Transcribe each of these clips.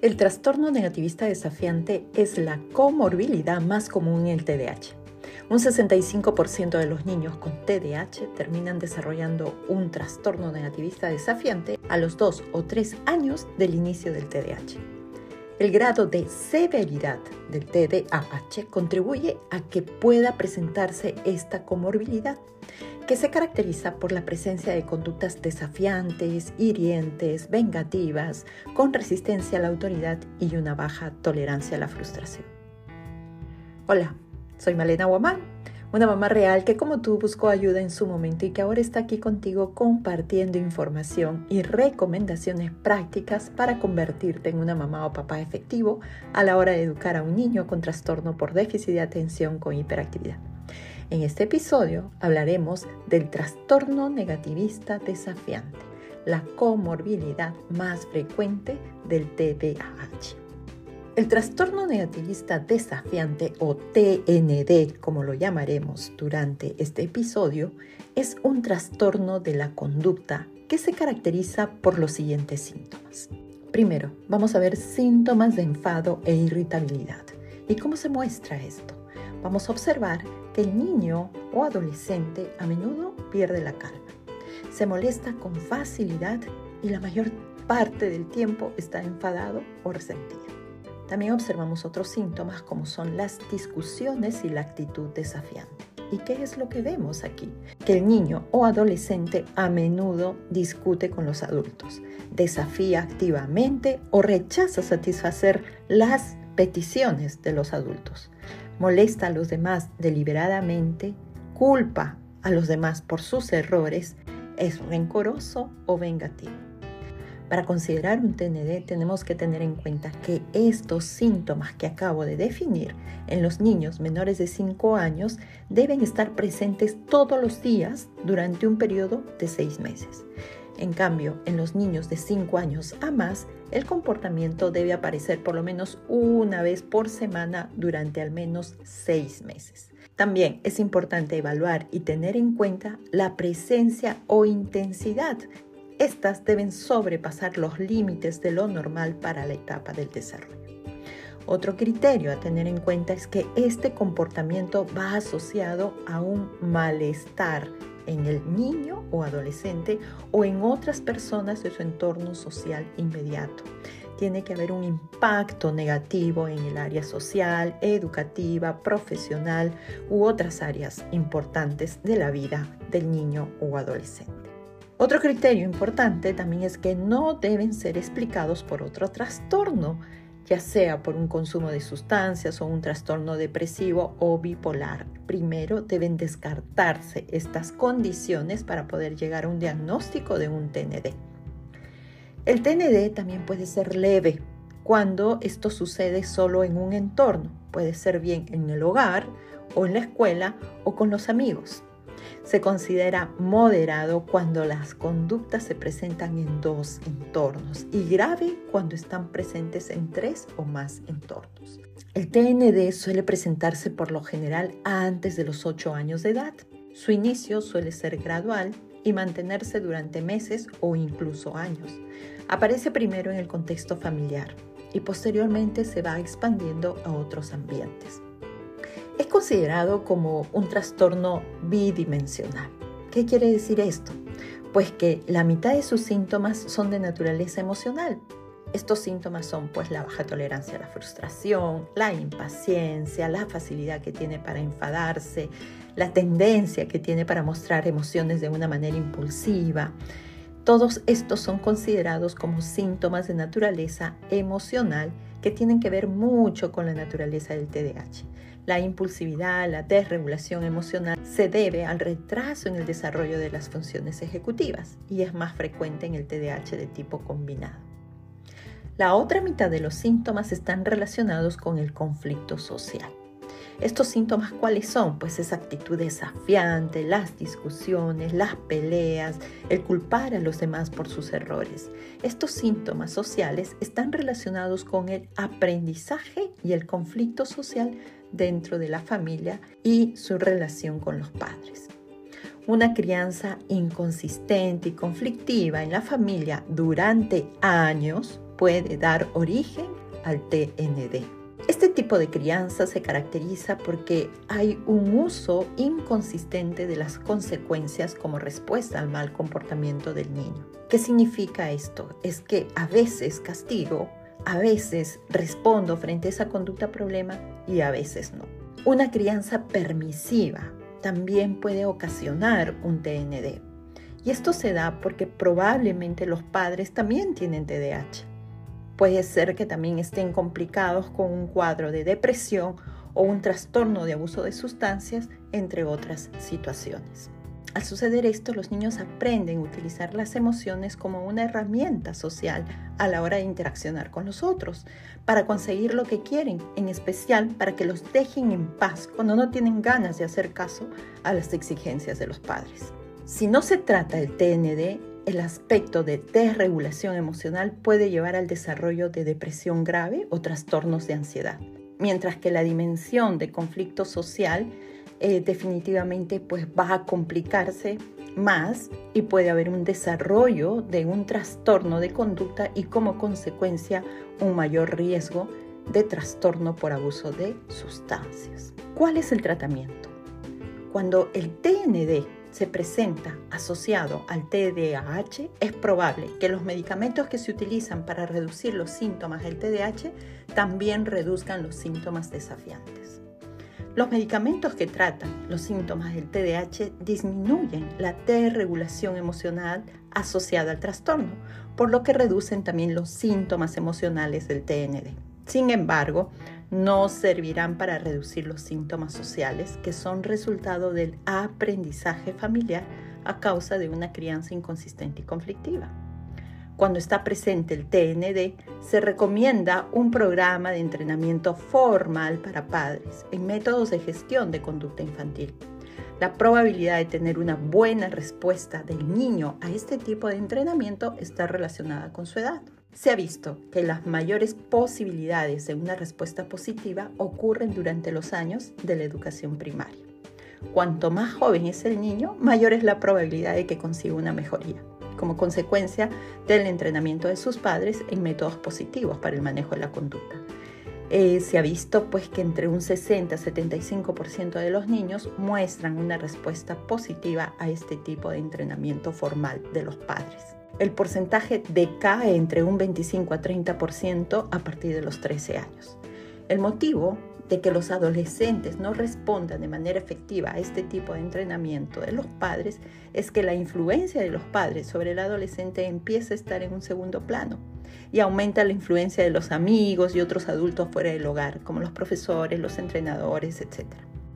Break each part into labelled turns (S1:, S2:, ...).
S1: El trastorno negativista desafiante es la comorbilidad más común en el TDAH. Un 65% de los niños con TDAH terminan desarrollando un trastorno negativista desafiante a los 2 o 3 años del inicio del TDAH. El grado de severidad del TDAH contribuye a que pueda presentarse esta comorbilidad que se caracteriza por la presencia de conductas desafiantes, hirientes, vengativas, con resistencia a la autoridad y una baja tolerancia a la frustración. Hola, soy Malena Guamán, una mamá real que como tú buscó ayuda en su momento y que ahora está aquí contigo compartiendo información y recomendaciones prácticas para convertirte en una mamá o papá efectivo a la hora de educar a un niño con trastorno por déficit de atención con hiperactividad. En este episodio hablaremos del trastorno negativista desafiante, la comorbilidad más frecuente del TDAH. El trastorno negativista desafiante o TND, como lo llamaremos durante este episodio, es un trastorno de la conducta que se caracteriza por los siguientes síntomas. Primero, vamos a ver síntomas de enfado e irritabilidad. ¿Y cómo se muestra esto? Vamos a observar el niño o adolescente a menudo pierde la calma. Se molesta con facilidad y la mayor parte del tiempo está enfadado o resentido. También observamos otros síntomas como son las discusiones y la actitud desafiante. ¿Y qué es lo que vemos aquí? Que el niño o adolescente a menudo discute con los adultos, desafía activamente o rechaza satisfacer las peticiones de los adultos molesta a los demás deliberadamente, culpa a los demás por sus errores, es rencoroso o vengativo. Para considerar un TND tenemos que tener en cuenta que estos síntomas que acabo de definir en los niños menores de 5 años deben estar presentes todos los días durante un periodo de 6 meses. En cambio, en los niños de 5 años a más, el comportamiento debe aparecer por lo menos una vez por semana durante al menos 6 meses. También es importante evaluar y tener en cuenta la presencia o intensidad. Estas deben sobrepasar los límites de lo normal para la etapa del desarrollo. Otro criterio a tener en cuenta es que este comportamiento va asociado a un malestar en el niño o adolescente o en otras personas de su entorno social inmediato. Tiene que haber un impacto negativo en el área social, educativa, profesional u otras áreas importantes de la vida del niño o adolescente. Otro criterio importante también es que no deben ser explicados por otro trastorno, ya sea por un consumo de sustancias o un trastorno depresivo o bipolar. Primero deben descartarse estas condiciones para poder llegar a un diagnóstico de un TND. El TND también puede ser leve cuando esto sucede solo en un entorno. Puede ser bien en el hogar o en la escuela o con los amigos. Se considera moderado cuando las conductas se presentan en dos entornos y grave cuando están presentes en tres o más entornos. El TND suele presentarse por lo general antes de los 8 años de edad. Su inicio suele ser gradual y mantenerse durante meses o incluso años. Aparece primero en el contexto familiar y posteriormente se va expandiendo a otros ambientes. Es considerado como un trastorno bidimensional. ¿Qué quiere decir esto? Pues que la mitad de sus síntomas son de naturaleza emocional. Estos síntomas son pues la baja tolerancia a la frustración, la impaciencia, la facilidad que tiene para enfadarse, la tendencia que tiene para mostrar emociones de una manera impulsiva. Todos estos son considerados como síntomas de naturaleza emocional que tienen que ver mucho con la naturaleza del TDAH. La impulsividad, la desregulación emocional se debe al retraso en el desarrollo de las funciones ejecutivas y es más frecuente en el TDAH de tipo combinado. La otra mitad de los síntomas están relacionados con el conflicto social. ¿Estos síntomas cuáles son? Pues esa actitud desafiante, las discusiones, las peleas, el culpar a los demás por sus errores. Estos síntomas sociales están relacionados con el aprendizaje y el conflicto social dentro de la familia y su relación con los padres. Una crianza inconsistente y conflictiva en la familia durante años puede dar origen al TND. Este tipo de crianza se caracteriza porque hay un uso inconsistente de las consecuencias como respuesta al mal comportamiento del niño. ¿Qué significa esto? Es que a veces castigo, a veces respondo frente a esa conducta problema y a veces no. Una crianza permisiva también puede ocasionar un TND. Y esto se da porque probablemente los padres también tienen TDAH. Puede ser que también estén complicados con un cuadro de depresión o un trastorno de abuso de sustancias, entre otras situaciones. Al suceder esto, los niños aprenden a utilizar las emociones como una herramienta social a la hora de interaccionar con los otros, para conseguir lo que quieren, en especial para que los dejen en paz cuando no tienen ganas de hacer caso a las exigencias de los padres. Si no se trata del TND, el aspecto de desregulación emocional puede llevar al desarrollo de depresión grave o trastornos de ansiedad, mientras que la dimensión de conflicto social eh, definitivamente pues va a complicarse más y puede haber un desarrollo de un trastorno de conducta y como consecuencia un mayor riesgo de trastorno por abuso de sustancias. ¿Cuál es el tratamiento? Cuando el TND se presenta asociado al TDAH, es probable que los medicamentos que se utilizan para reducir los síntomas del TDAH también reduzcan los síntomas desafiantes. Los medicamentos que tratan los síntomas del TDAH disminuyen la desregulación emocional asociada al trastorno, por lo que reducen también los síntomas emocionales del TND. Sin embargo, no servirán para reducir los síntomas sociales que son resultado del aprendizaje familiar a causa de una crianza inconsistente y conflictiva. Cuando está presente el TND, se recomienda un programa de entrenamiento formal para padres en métodos de gestión de conducta infantil. La probabilidad de tener una buena respuesta del niño a este tipo de entrenamiento está relacionada con su edad. Se ha visto que las mayores posibilidades de una respuesta positiva ocurren durante los años de la educación primaria. Cuanto más joven es el niño, mayor es la probabilidad de que consiga una mejoría, como consecuencia del entrenamiento de sus padres en métodos positivos para el manejo de la conducta. Eh, se ha visto pues que entre un 60 y 75% de los niños muestran una respuesta positiva a este tipo de entrenamiento formal de los padres el porcentaje decae entre un 25 a 30% a partir de los 13 años. El motivo de que los adolescentes no respondan de manera efectiva a este tipo de entrenamiento de los padres es que la influencia de los padres sobre el adolescente empieza a estar en un segundo plano y aumenta la influencia de los amigos y otros adultos fuera del hogar, como los profesores, los entrenadores, etc.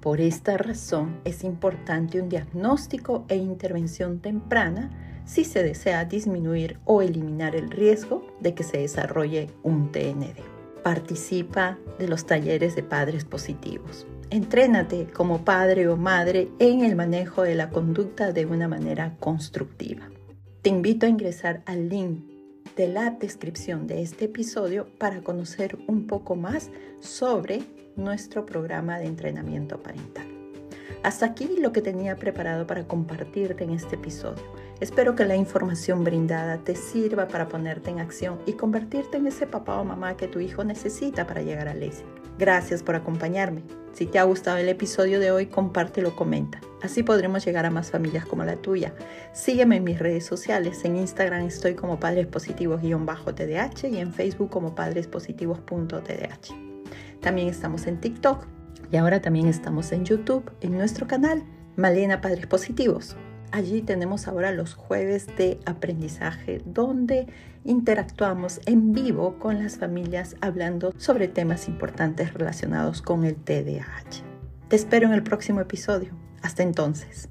S1: Por esta razón es importante un diagnóstico e intervención temprana si se desea disminuir o eliminar el riesgo de que se desarrolle un TND. Participa de los talleres de padres positivos. Entrénate como padre o madre en el manejo de la conducta de una manera constructiva. Te invito a ingresar al link de la descripción de este episodio para conocer un poco más sobre nuestro programa de entrenamiento parental. Hasta aquí lo que tenía preparado para compartirte en este episodio. Espero que la información brindada te sirva para ponerte en acción y convertirte en ese papá o mamá que tu hijo necesita para llegar al éxito. Gracias por acompañarme. Si te ha gustado el episodio de hoy, compártelo, comenta. Así podremos llegar a más familias como la tuya. Sígueme en mis redes sociales. En Instagram estoy como Padres Positivos-TDH y en Facebook como padrespositivos.tdh. También estamos en TikTok y ahora también estamos en YouTube, en nuestro canal, Malena Padres Positivos. Allí tenemos ahora los jueves de aprendizaje donde interactuamos en vivo con las familias hablando sobre temas importantes relacionados con el TDAH. Te espero en el próximo episodio. Hasta entonces.